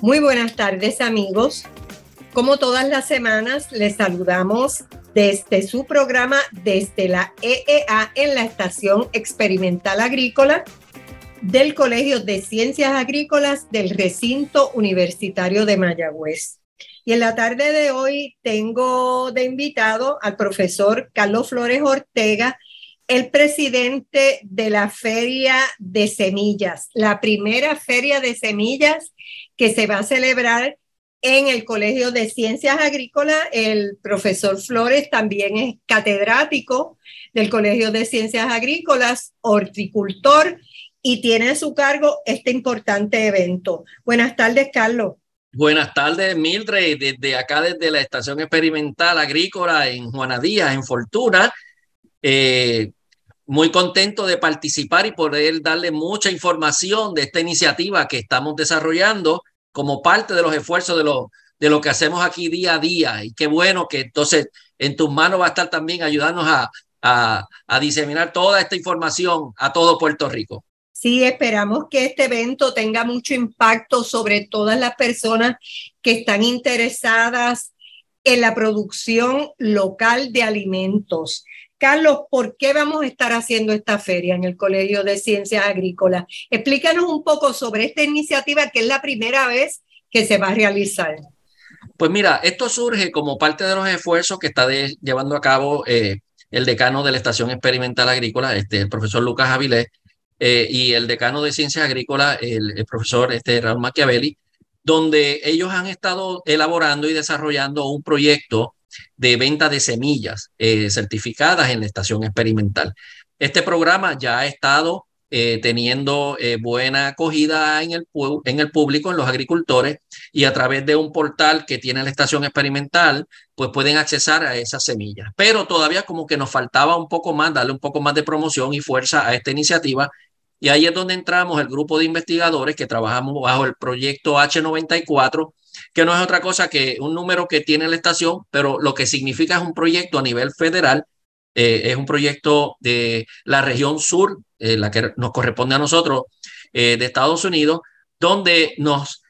Muy buenas tardes amigos. Como todas las semanas, les saludamos desde su programa desde la EEA en la Estación Experimental Agrícola del Colegio de Ciencias Agrícolas del Recinto Universitario de Mayagüez. Y en la tarde de hoy tengo de invitado al profesor Carlos Flores Ortega, el presidente de la Feria de Semillas, la primera feria de semillas que se va a celebrar en el Colegio de Ciencias Agrícolas. El profesor Flores también es catedrático del Colegio de Ciencias Agrícolas, horticultor y tiene a su cargo este importante evento. Buenas tardes, Carlos. Buenas tardes, Mildred, desde acá, desde la Estación Experimental Agrícola en Juanadía, en Fortuna. Eh, muy contento de participar y poder darle mucha información de esta iniciativa que estamos desarrollando como parte de los esfuerzos de lo, de lo que hacemos aquí día a día. Y qué bueno que entonces en tus manos va a estar también ayudarnos a, a, a diseminar toda esta información a todo Puerto Rico. Sí, esperamos que este evento tenga mucho impacto sobre todas las personas que están interesadas en la producción local de alimentos. Carlos, ¿por qué vamos a estar haciendo esta feria en el Colegio de Ciencias Agrícolas? Explícanos un poco sobre esta iniciativa que es la primera vez que se va a realizar. Pues mira, esto surge como parte de los esfuerzos que está llevando a cabo eh, el decano de la Estación Experimental Agrícola, este, el profesor Lucas Avilés, eh, y el decano de Ciencias Agrícolas, el, el, profesor este, Raúl Machiavelli, donde ellos han estado elaborando y desarrollando un proyecto de venta de semillas eh, certificadas en la estación experimental. Este programa ya ha estado eh, teniendo eh, buena acogida en el, en el público, en los agricultores, y a través de un portal que tiene la estación experimental, pues pueden accesar a esas semillas. Pero todavía como que nos faltaba un poco más, darle un poco más de promoción y fuerza a esta iniciativa. Y ahí es donde entramos el grupo de investigadores que trabajamos bajo el proyecto H94, que no es otra cosa que un número que tiene la estación, pero lo que significa es un proyecto a nivel federal, eh, es un proyecto de la región sur, eh, la que nos corresponde a nosotros, eh, de Estados Unidos, donde nos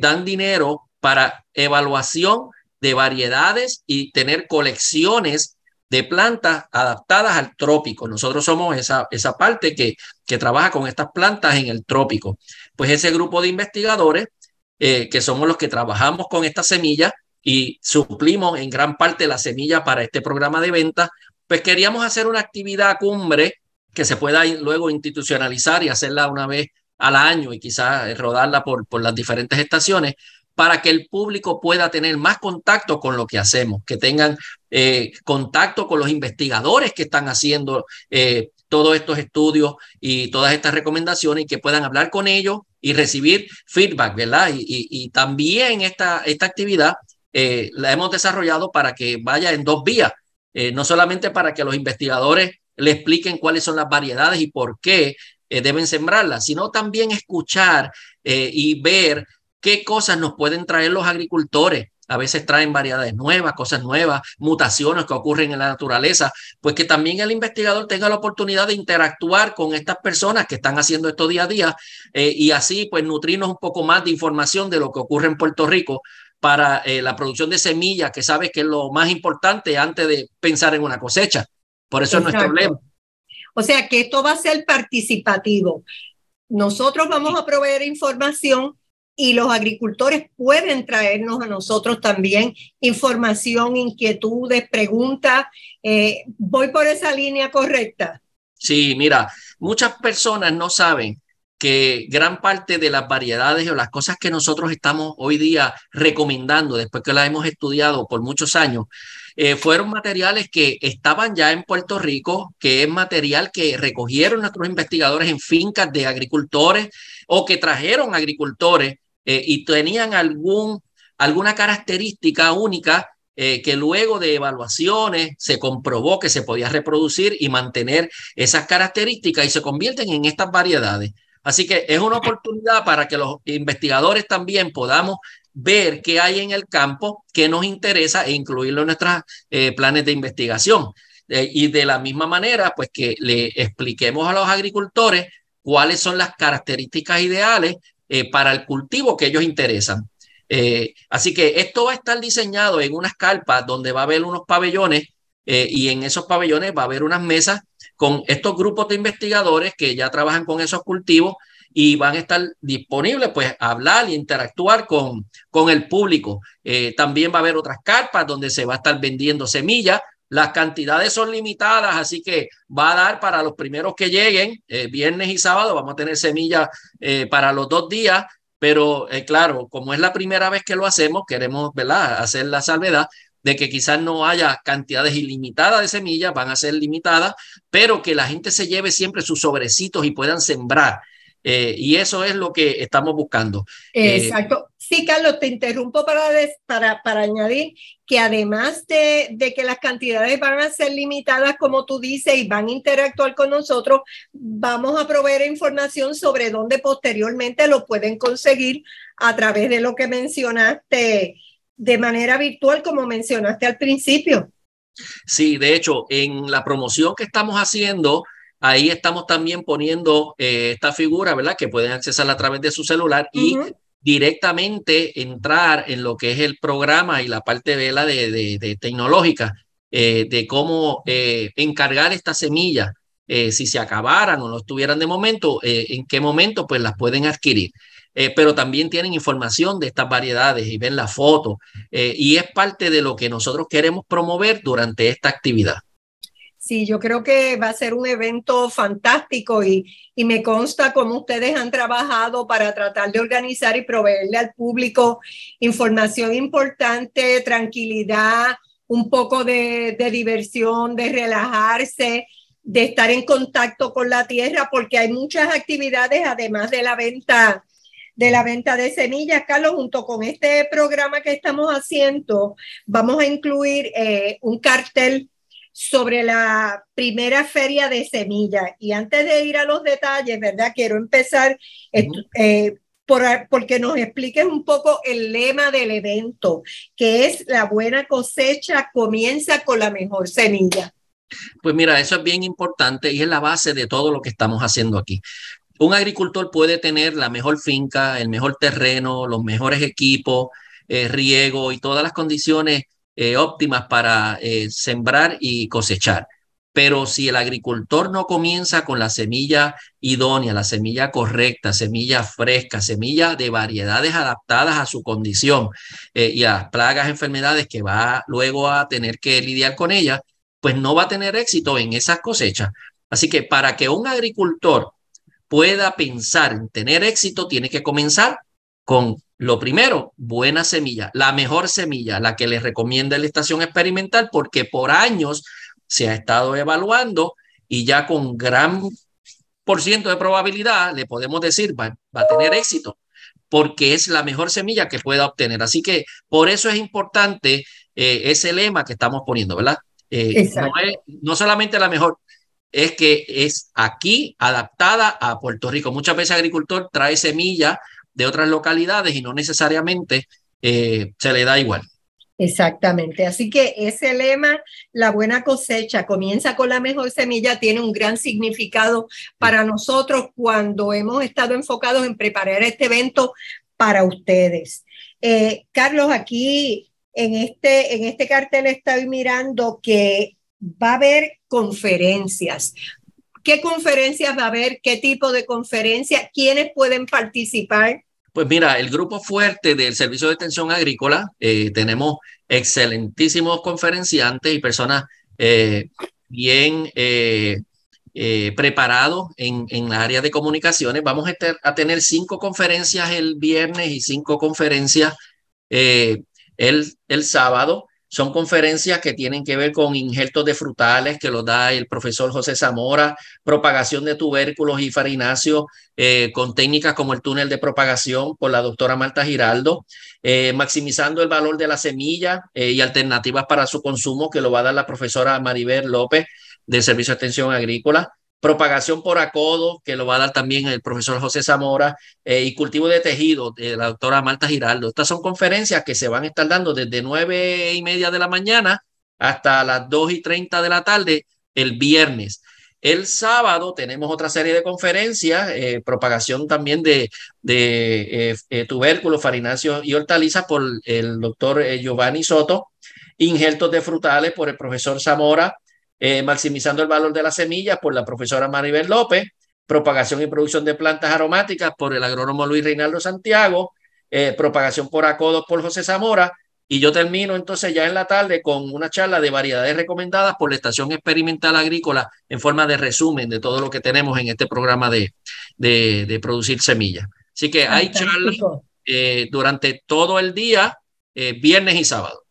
dan dinero para evaluación de variedades y tener colecciones de plantas adaptadas al trópico. Nosotros somos esa, esa parte que, que trabaja con estas plantas en el trópico. Pues ese grupo de investigadores eh, que somos los que trabajamos con estas semillas y suplimos en gran parte la semilla para este programa de venta, pues queríamos hacer una actividad cumbre que se pueda luego institucionalizar y hacerla una vez al año y quizás rodarla por, por las diferentes estaciones para que el público pueda tener más contacto con lo que hacemos, que tengan eh, contacto con los investigadores que están haciendo eh, todos estos estudios y todas estas recomendaciones y que puedan hablar con ellos y recibir feedback, ¿verdad? Y, y, también esta, esta actividad eh, la hemos desarrollado para que vaya en dos vías, no solamente para que los investigadores le expliquen cuáles son las variedades y por qué deben sembrarlas, sino también escuchar y ver qué cosas nos pueden traer los agricultores a veces traen variedades nuevas, cosas nuevas, mutaciones que ocurren en la naturaleza, pues que también el investigador tenga la oportunidad de interactuar con estas personas que están haciendo esto día a día eh, y así pues nutrirnos un poco más de información de lo que ocurre en Puerto Rico para eh, la producción de semillas, que sabes que es lo más importante antes de pensar en una cosecha. Por eso Exacto. es nuestro lema. O sea que esto va a ser participativo. Nosotros vamos a proveer información y los agricultores pueden traernos a nosotros también información, inquietudes, preguntas. Eh, ¿Voy por esa línea correcta? Sí, mira, muchas personas no saben que gran parte de las variedades o las cosas que nosotros estamos hoy día recomendando, después que las hemos estudiado por muchos años, eh, fueron materiales que estaban ya en Puerto Rico, que es material que recogieron nuestros investigadores en fincas de agricultores o que trajeron agricultores eh, y tenían algún, alguna característica única eh, que luego de evaluaciones se comprobó que se podía reproducir y mantener esas características y se convierten en estas variedades. Así que es una oportunidad para que los investigadores también podamos ver qué hay en el campo que nos interesa e incluirlo en nuestros eh, planes de investigación. Y de la misma manera, pues que le expliquemos a los agricultores cuáles son las características ideales eh, para el cultivo que ellos interesan. así que esto va a estar diseñado en unas carpas donde va a haber unos pabellones y en esos pabellones va a haber unas mesas con estos grupos de investigadores que ya trabajan con esos cultivos y van a estar disponibles pues a hablar e interactuar con, con el público. Eh, también va a haber otras carpas donde se va a estar vendiendo semillas. Las cantidades son limitadas, así que va a dar para los primeros que lleguen, eh, viernes y sábado, vamos a tener semillas eh, para los dos días, pero claro, como es la primera vez que lo hacemos, queremos ¿verdad? hacer la salvedad de que quizás no haya cantidades ilimitadas de semillas, van a ser limitadas, pero que la gente se lleve siempre sus sobrecitos y puedan sembrar. Eh, y eso es lo que estamos buscando. Eh, Exacto. Sí, Carlos, te interrumpo para, para, para añadir que además de, de, que las cantidades van a ser limitadas, como tú dices, y van a interactuar con nosotros, vamos a proveer información sobre dónde posteriormente lo pueden conseguir a través de lo que mencionaste de manera virtual, como mencionaste al principio. Sí, de hecho, en la promoción que estamos haciendo, Ahí estamos también poniendo eh, esta figura, ¿verdad? Que pueden accesarla a través de su celular y directamente entrar en lo que es el programa y la parte de, la de, de, tecnológica eh, de cómo eh, encargar estas semillas. si se acabaran o no estuvieran de momento, en qué momento pues las pueden adquirir. pero también tienen información de estas variedades y ven la foto. y es parte de lo que nosotros queremos promover durante esta actividad. Sí, yo creo que va a ser un evento fantástico y, y me consta cómo ustedes han trabajado para tratar de organizar y proveerle al público información importante, tranquilidad, un poco de, de diversión, de relajarse, de estar en contacto con la tierra, porque hay muchas actividades además de la venta de la venta de semillas, Carlos, junto con este programa que estamos haciendo, vamos a incluir eh, un cartel sobre la primera feria de semillas. Y antes de ir a los detalles, ¿verdad? Quiero empezar eh, por, porque nos expliques un poco el lema del evento, que es la buena cosecha comienza con la mejor semilla. Pues mira, eso es bien importante y es la base de todo lo que estamos haciendo aquí. Un agricultor puede tener la mejor finca, el mejor terreno, los mejores equipos, eh, riego y todas las condiciones eh, óptimas para eh, sembrar y cosechar. Pero si el agricultor no comienza con la semilla idónea, la semilla correcta, semilla fresca, semilla de variedades adaptadas a su condición eh, y a plagas, enfermedades que va luego a tener que lidiar con ellas, pues no va a tener éxito en esas cosechas. Así que para que un agricultor pueda pensar en tener éxito, tiene que comenzar con lo primero, buena semilla, la mejor semilla, la que les recomienda la estación experimental, porque por años se ha estado evaluando y ya con gran por ciento de probabilidad le podemos decir va, a tener éxito, porque es la mejor semilla que pueda obtener. Así que por eso es importante eh, ese lema que estamos poniendo, ¿verdad? Eh, no, es, no solamente la mejor, es que es aquí adaptada a Puerto Rico. Muchas veces agricultor trae semilla de otras localidades y no necesariamente eh, se le da igual. Exactamente. Así que ese lema, la buena cosecha, comienza con la mejor semilla, tiene un gran significado para nosotros cuando hemos estado enfocados en preparar este evento para ustedes. Eh, Carlos, aquí en este, en este cartel estoy mirando que va a haber conferencias. ¿Qué conferencias va a haber? ¿Qué tipo de conferencias? ¿Quiénes pueden participar? Pues mira, el grupo fuerte del Servicio de Extensión Agrícola, eh, tenemos excelentísimos conferenciantes y personas eh, bien eh, preparados en, en la área de comunicaciones. Vamos a, a, tener cinco conferencias el viernes y cinco conferencias el, el sábado. Son conferencias que tienen que ver con injertos de frutales que los da el profesor José Zamora, propagación de tubérculos y farináceos eh, con técnicas como el túnel de propagación por la doctora Marta Giraldo, eh, maximizando el valor de la semilla eh, y alternativas para su consumo que lo va a dar la profesora Maribel López del Servicio de Extensión Agrícola. Propagación por acodo, que lo va a dar también el profesor José Zamora, eh, y cultivo de tejido de la doctora Marta Giraldo. Estas son conferencias que se van a estar dando desde nueve y media de la mañana hasta las dos y treinta de la tarde el viernes. El sábado tenemos otra serie de conferencias, eh, propagación también de, de eh, tubérculos, farináceos y hortalizas por el doctor Giovanni Soto, injertos de frutales por el profesor Zamora, eh, maximizando el valor de las semillas por la profesora Maribel López, propagación y producción de plantas aromáticas por el agrónomo Luis Reinaldo Santiago, eh, propagación por acodos por José Zamora, y yo termino entonces ya en la tarde con una charla de variedades recomendadas por la Estación Experimental Agrícola en forma de resumen de todo lo que tenemos en este programa de, de, producir semillas. Así que hay charlas eh, durante todo el día, viernes y sábado.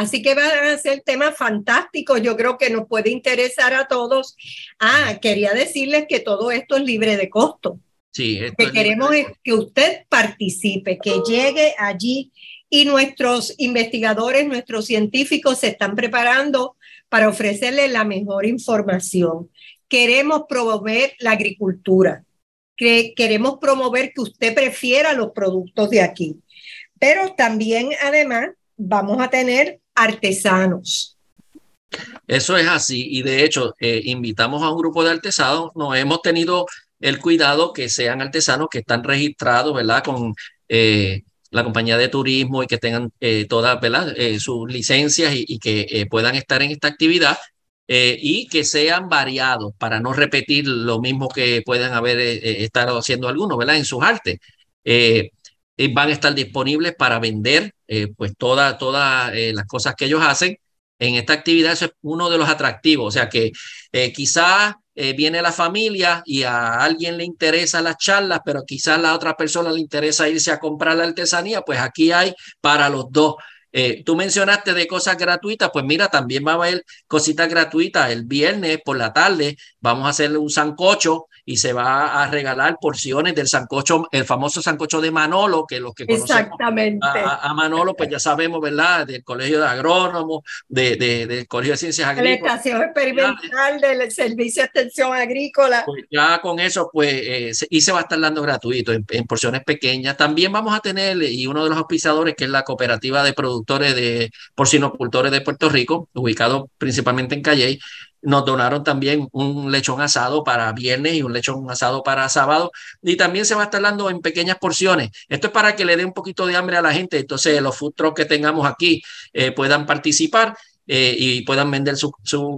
Así que van a ser temas fantásticos, yo creo que nos puede interesar a todos. Ah, quería decirles que todo esto es libre de costo. Sí, lo que queremos es que usted participe, que llegue allí y nuestros investigadores, nuestros científicos se están preparando para ofrecerle la mejor información. Queremos promover la agricultura, queremos promover que usted prefiera los productos de aquí, pero también además vamos a tener artesanos. Eso es así y de hecho eh, invitamos a un grupo de artesanos, nos hemos tenido el cuidado que sean artesanos que están registrados, ¿verdad? Con eh, la compañía de turismo y que tengan eh, todas, ¿verdad? sus licencias y, que puedan estar en esta actividad y que sean variados para no repetir lo mismo que puedan haber estado haciendo algunos, ¿verdad? En sus artes van a estar disponibles para vender eh, pues todas toda, eh, las cosas que ellos hacen en esta actividad. Eso es uno de los atractivos. O sea que eh, quizás viene la familia y a alguien le interesa las charlas, pero quizás la otra persona le interesa irse a comprar la artesanía. Pues aquí hay para los dos. tú mencionaste de cosas gratuitas, pues mira, también va a haber cositas gratuitas. El viernes por la tarde vamos a hacerle un sancocho y se va a regalar porciones del sancocho, el famoso sancocho de Manolo, que los que conocemos A, Manolo, pues ya sabemos, ¿verdad? Del Colegio de Agrónomos, de, del Colegio de Ciencias Agrícolas. La estación experimental del Servicio de Extensión Agrícola. Pues ya con eso, pues, eh, y se va a estar dando gratuito en, en, porciones pequeñas. También vamos a tener, y uno de los auspiciadores, que es la Cooperativa de Productores de Porcinocultores de Puerto Rico, ubicado principalmente en Calley, nos donaron también un lechón asado para viernes y un lechón asado para sábado. Y también se va a estar dando en pequeñas porciones. Esto es para que le dé un poquito de hambre a la gente. Entonces, los food trucks que tengamos aquí eh, puedan participar eh, y puedan vender su,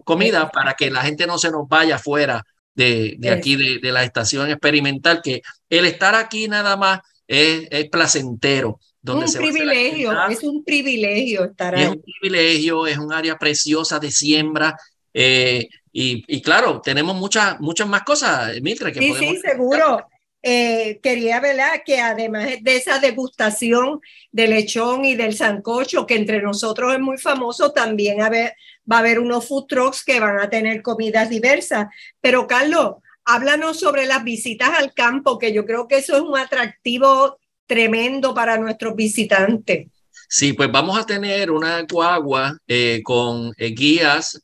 comida para que la gente no se nos vaya fuera de, aquí, de, la estación experimental, que el estar aquí nada más es, placentero. Donde un privilegio, es un privilegio estar ahí. Es un privilegio, es un área preciosa de siembra, eh, y, claro, tenemos muchas, muchas más cosas, Mildred. Que sí, sí, seguro. Eh, quería ver que además de esa degustación del lechón y del sancocho, que entre nosotros es muy famoso, también va a haber unos food trucks que van a tener comidas diversas. Pero Carlos, háblanos sobre las visitas al campo, que yo creo que eso es un atractivo tremendo para nuestros visitantes. Sí, pues vamos a tener una guagua eh, con guías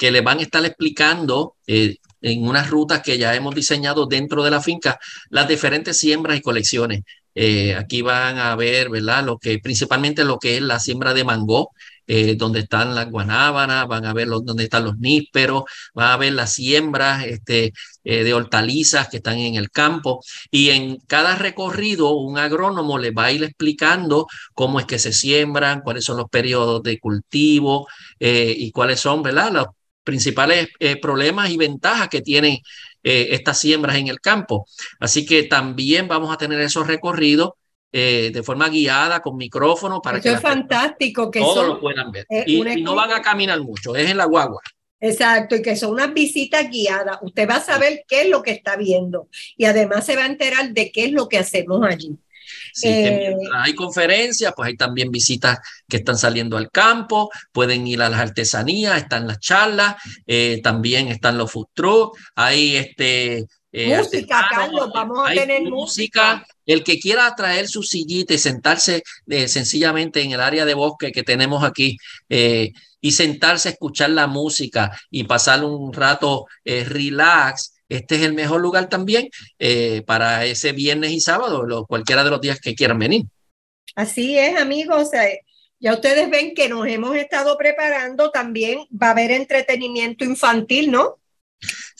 que le van a estar explicando eh, en unas rutas que ya hemos diseñado dentro de la finca las diferentes siembras y colecciones. Eh, aquí van a ver, ¿verdad? Lo que principalmente lo que es la siembra de mango, eh, donde están las guanábanas, van a ver los, están los nísperos, van a ver las siembras este, de hortalizas que están en el campo. Y en cada recorrido, un agrónomo le va a ir explicando cómo es que se siembran, cuáles son los periodos de cultivo y cuáles son, ¿verdad? Principales eh, problemas y ventajas que tienen eh, estas siembras en el campo. Así que también vamos a tener esos recorridos eh, de forma guiada con micrófono para que es fantástico que todos lo puedan ver. Y, no van a caminar mucho, es en la guagua. Exacto, y que son unas visitas guiadas. Usted va a saber qué es lo que está viendo y además se va a enterar de qué es lo que hacemos allí. Eh, hay conferencias, pues hay también visitas que están saliendo al campo, pueden ir a las artesanías, están las charlas, eh, también están los food trucks, hay este, Eh, música, Carlos, vamos a tener música. El que quiera traer su sillita y sentarse eh, sencillamente en el área de bosque que tenemos aquí y sentarse a escuchar la música y pasar un rato relax, este es el mejor lugar también para ese viernes y sábado, lo, cualquiera de los días que quieran venir. Así es, amigos. Ya ustedes ven que nos hemos estado preparando, también va a haber entretenimiento infantil, ¿no?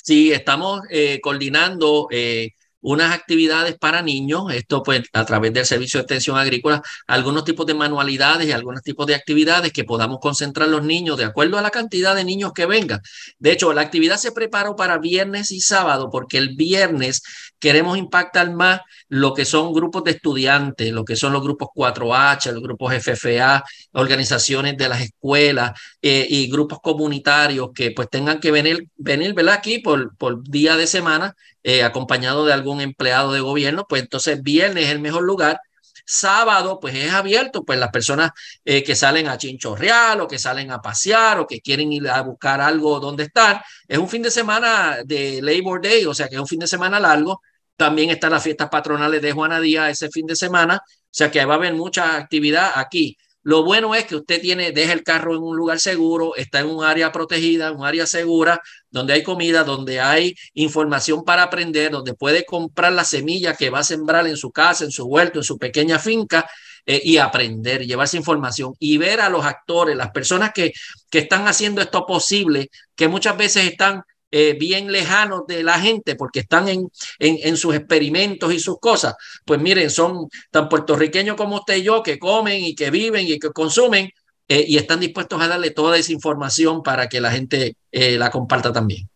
Sí, estamos eh, coordinando eh, unas actividades para niños, esto pues a través del Servicio de Extensión Agrícola, algunos tipos de manualidades y algunos tipos de actividades que podamos concentrar los niños de acuerdo a la cantidad de niños que vengan. De hecho, la actividad se preparó para viernes y sábado porque el viernes queremos impactar más lo que son grupos de estudiantes, lo que son los grupos 4H, los grupos FFA, organizaciones de las escuelas eh, y grupos comunitarios que pues tengan que venir, venir ¿verdad? aquí por, por día de semana eh, acompañado de algún empleado de gobierno, pues entonces viernes es el mejor lugar. Sábado, pues es abierto, pues las personas eh, que salen a chinchorreal o que salen a pasear o que quieren ir a buscar algo donde estar. Es un fin de semana de Labor Day, o sea que es un fin de semana largo. También están las fiestas patronales de Juana Díaz ese fin de semana, o sea que va a haber mucha actividad aquí. Lo bueno es que usted tiene, deja el carro en un lugar seguro, está en un área protegida, un área segura, donde hay comida, donde hay información para aprender, donde puede comprar la semilla que va a sembrar en su casa, en su huerto, en su pequeña finca eh, y aprender, llevarse información y ver a los actores, las personas que, que están haciendo esto posible, que muchas veces están eh, bien lejanos de la gente porque están en, en, sus experimentos y sus cosas, pues miren, son tan puertorriqueños como usted y yo que comen y que viven y que consumen eh, y están dispuestos a darle toda esa información para que la gente eh, la comparta también.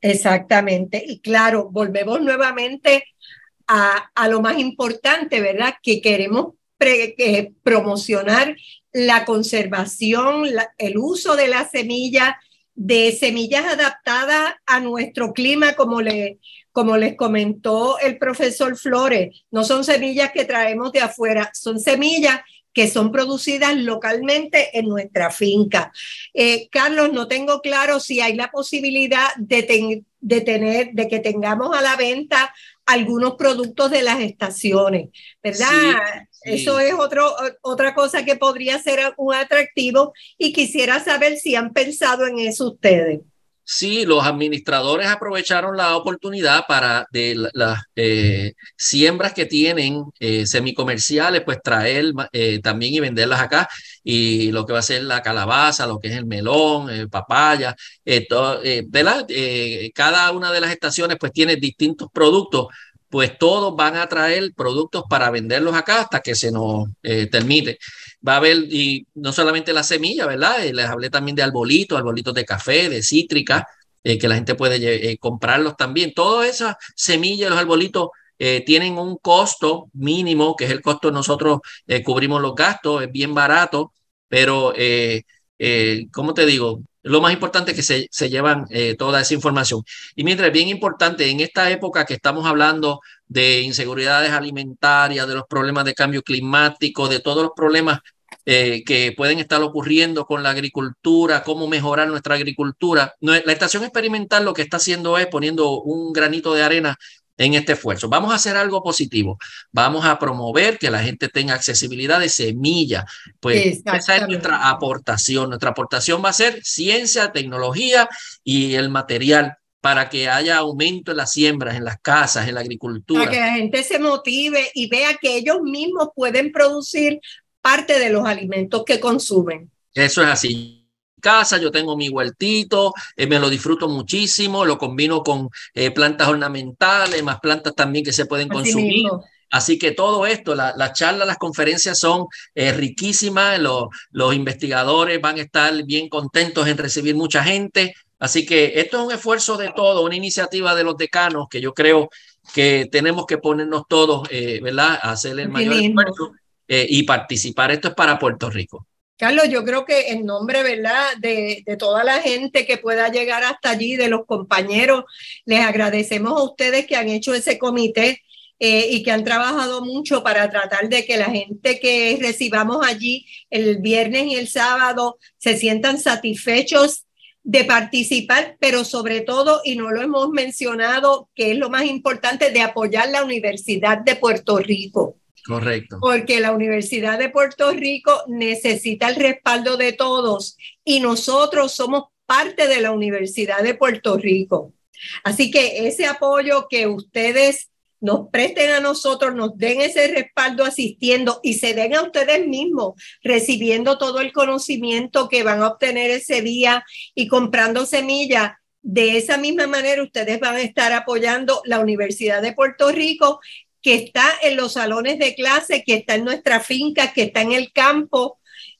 Exactamente. Y claro, volvemos nuevamente a, a lo más importante, ¿verdad? Que queremos promocionar la conservación, el uso de la semilla de semillas adaptadas a nuestro clima, como, le, como les comentó el profesor Flores. No son semillas que traemos de afuera, son semillas que son producidas localmente en nuestra finca. Eh, Carlos, no tengo claro si hay la posibilidad de, de, tener, de que tengamos a la venta algunos productos de las estaciones, ¿verdad? Eso es otro, otra cosa que podría ser un atractivo y quisiera saber si han pensado en eso ustedes. Sí, los administradores aprovecharon la oportunidad para de las eh, siembras que tienen eh, semicomerciales, pues traer eh, también y venderlas acá. Y lo que va a ser la calabaza, lo que es el melón, el papaya, todo, ¿verdad? cada una de las estaciones pues tiene distintos productos pues todos van a traer productos para venderlos acá hasta que se nos eh, termine. Va a haber, y no solamente la semilla, ¿verdad? Eh, les hablé también de arbolitos, arbolitos de café, de cítrica, eh, que la gente puede comprarlos también. Todas esas semillas, los arbolitos, tienen un costo mínimo, que es el costo nosotros cubrimos los gastos, es bien barato, pero, ¿cómo te digo? Lo más importante es que se, se llevan eh, toda esa información. Y mientras, bien importante, en esta época que estamos hablando de inseguridades alimentarias, de los problemas de cambio climático, de todos los problemas eh, que pueden estar ocurriendo con la agricultura, cómo mejorar nuestra agricultura. La estación experimental lo que está haciendo es poniendo un granito de arena en este esfuerzo. Vamos a hacer algo positivo. Vamos a promover que la gente tenga accesibilidad de semilla. Pues esa es nuestra aportación. Nuestra aportación va a ser ciencia, tecnología y el material para que haya aumento en las siembras, en las casas, en la agricultura. Para que la gente se motive y vea que ellos mismos pueden producir parte de los alimentos que consumen. Eso es así casa, yo tengo mi huertito, eh, me lo disfruto muchísimo, lo combino con eh, plantas ornamentales, más plantas también que se pueden consumir. Así que todo esto, las la charlas, las conferencias son eh, riquísimas, los, los investigadores van a estar bien contentos en recibir mucha gente. Así que esto es un esfuerzo de todo, una iniciativa de los decanos que yo creo que tenemos que ponernos todos, ¿verdad?, a hacer el mayor esfuerzo y participar. Esto es para Puerto Rico. Carlos, yo creo que en nombre, ¿verdad?, de, toda la gente que pueda llegar hasta allí, de los compañeros, les agradecemos a ustedes que han hecho ese comité eh, y que han trabajado mucho para tratar de que la gente que recibamos allí el viernes y el sábado se sientan satisfechos de participar, pero sobre todo, y no lo hemos mencionado, que es lo más importante, de apoyar la Universidad de Puerto Rico. Correcto. Porque la Universidad de Puerto Rico necesita el respaldo de todos y nosotros somos parte de la Universidad de Puerto Rico. Así que ese apoyo que ustedes nos presten a nosotros, nos den ese respaldo asistiendo y se den a ustedes mismos recibiendo todo el conocimiento que van a obtener ese día y comprando semillas. De esa misma manera, ustedes van a estar apoyando la Universidad de Puerto Rico, que está en los salones de clase, que está en nuestra finca, que está en el campo,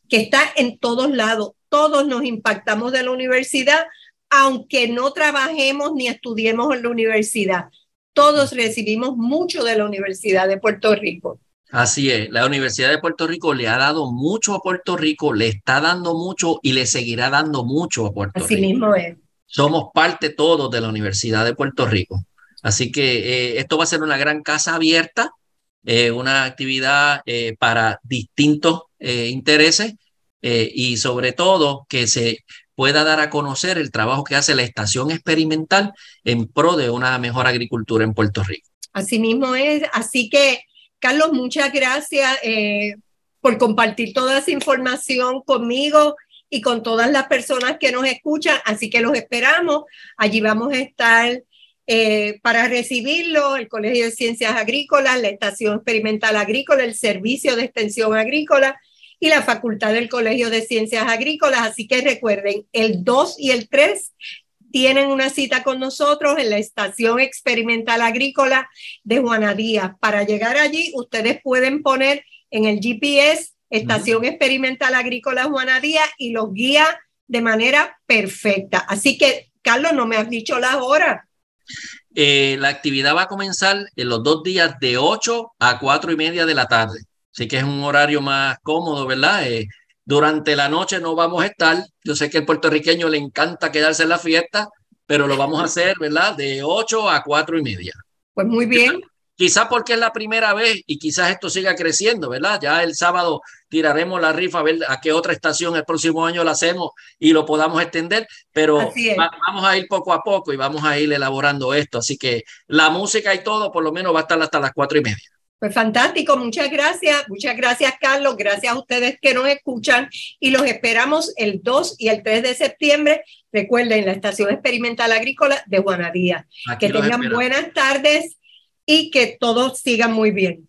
que está en todos lados. Todos nos impactamos de la universidad, aunque no trabajemos ni estudiemos en la universidad todos recibimos mucho de la Universidad de Puerto Rico. Así es, la Universidad de Puerto Rico le ha dado mucho a Puerto Rico, le está dando mucho y le seguirá dando mucho a Puerto Rico. Así mismo es. Somos parte todos de la Universidad de Puerto Rico. Así que eh, esto va a ser una gran casa abierta, eh, una actividad eh, para distintos intereses y sobre todo que se pueda dar a conocer el trabajo que hace la estación experimental en pro de una mejor agricultura en Puerto Rico. Así mismo es. Así que, Carlos, muchas gracias por compartir toda esa información conmigo y con todas las personas que nos escuchan. Así que los esperamos. Allí vamos a estar eh, para recibirlo, el Colegio de Ciencias Agrícolas, la Estación Experimental Agrícola, el Servicio de Extensión Agrícola y la Facultad del Colegio de Ciencias Agrícolas. Así que recuerden, el 2 y el 3 tienen una cita con nosotros en la Estación Experimental Agrícola de Juana Díaz. Para llegar allí, ustedes pueden poner en el GPS Estación Experimental Agrícola Juana Díaz y los guía de manera perfecta. Así que, Carlos, no me has dicho las horas. Eh, la actividad va a comenzar en los dos días de 8 a 4 y media de la tarde. Así que es un horario más cómodo, ¿verdad? Eh, durante la noche no vamos a estar. Yo sé que al puertorriqueño le encanta quedarse en la fiesta, pero lo vamos a hacer, ¿verdad? De 8 a 4 y media. Pues muy bien. Quizás porque es la primera vez y quizás esto siga creciendo, ¿verdad? Ya el sábado tiraremos la rifa a ver a qué otra estación el próximo año la hacemos y lo podamos extender, pero vamos a ir poco a poco y vamos a ir elaborando esto. Así que la música y todo por lo menos va a estar hasta las cuatro y media. Pues fantástico, muchas gracias, muchas gracias Carlos, gracias a ustedes que nos escuchan y los esperamos el 2 y el 3 de septiembre, recuerden, la Estación Experimental Agrícola de Juanadía. Que tengan buenas tardes y que todos sigan muy bien.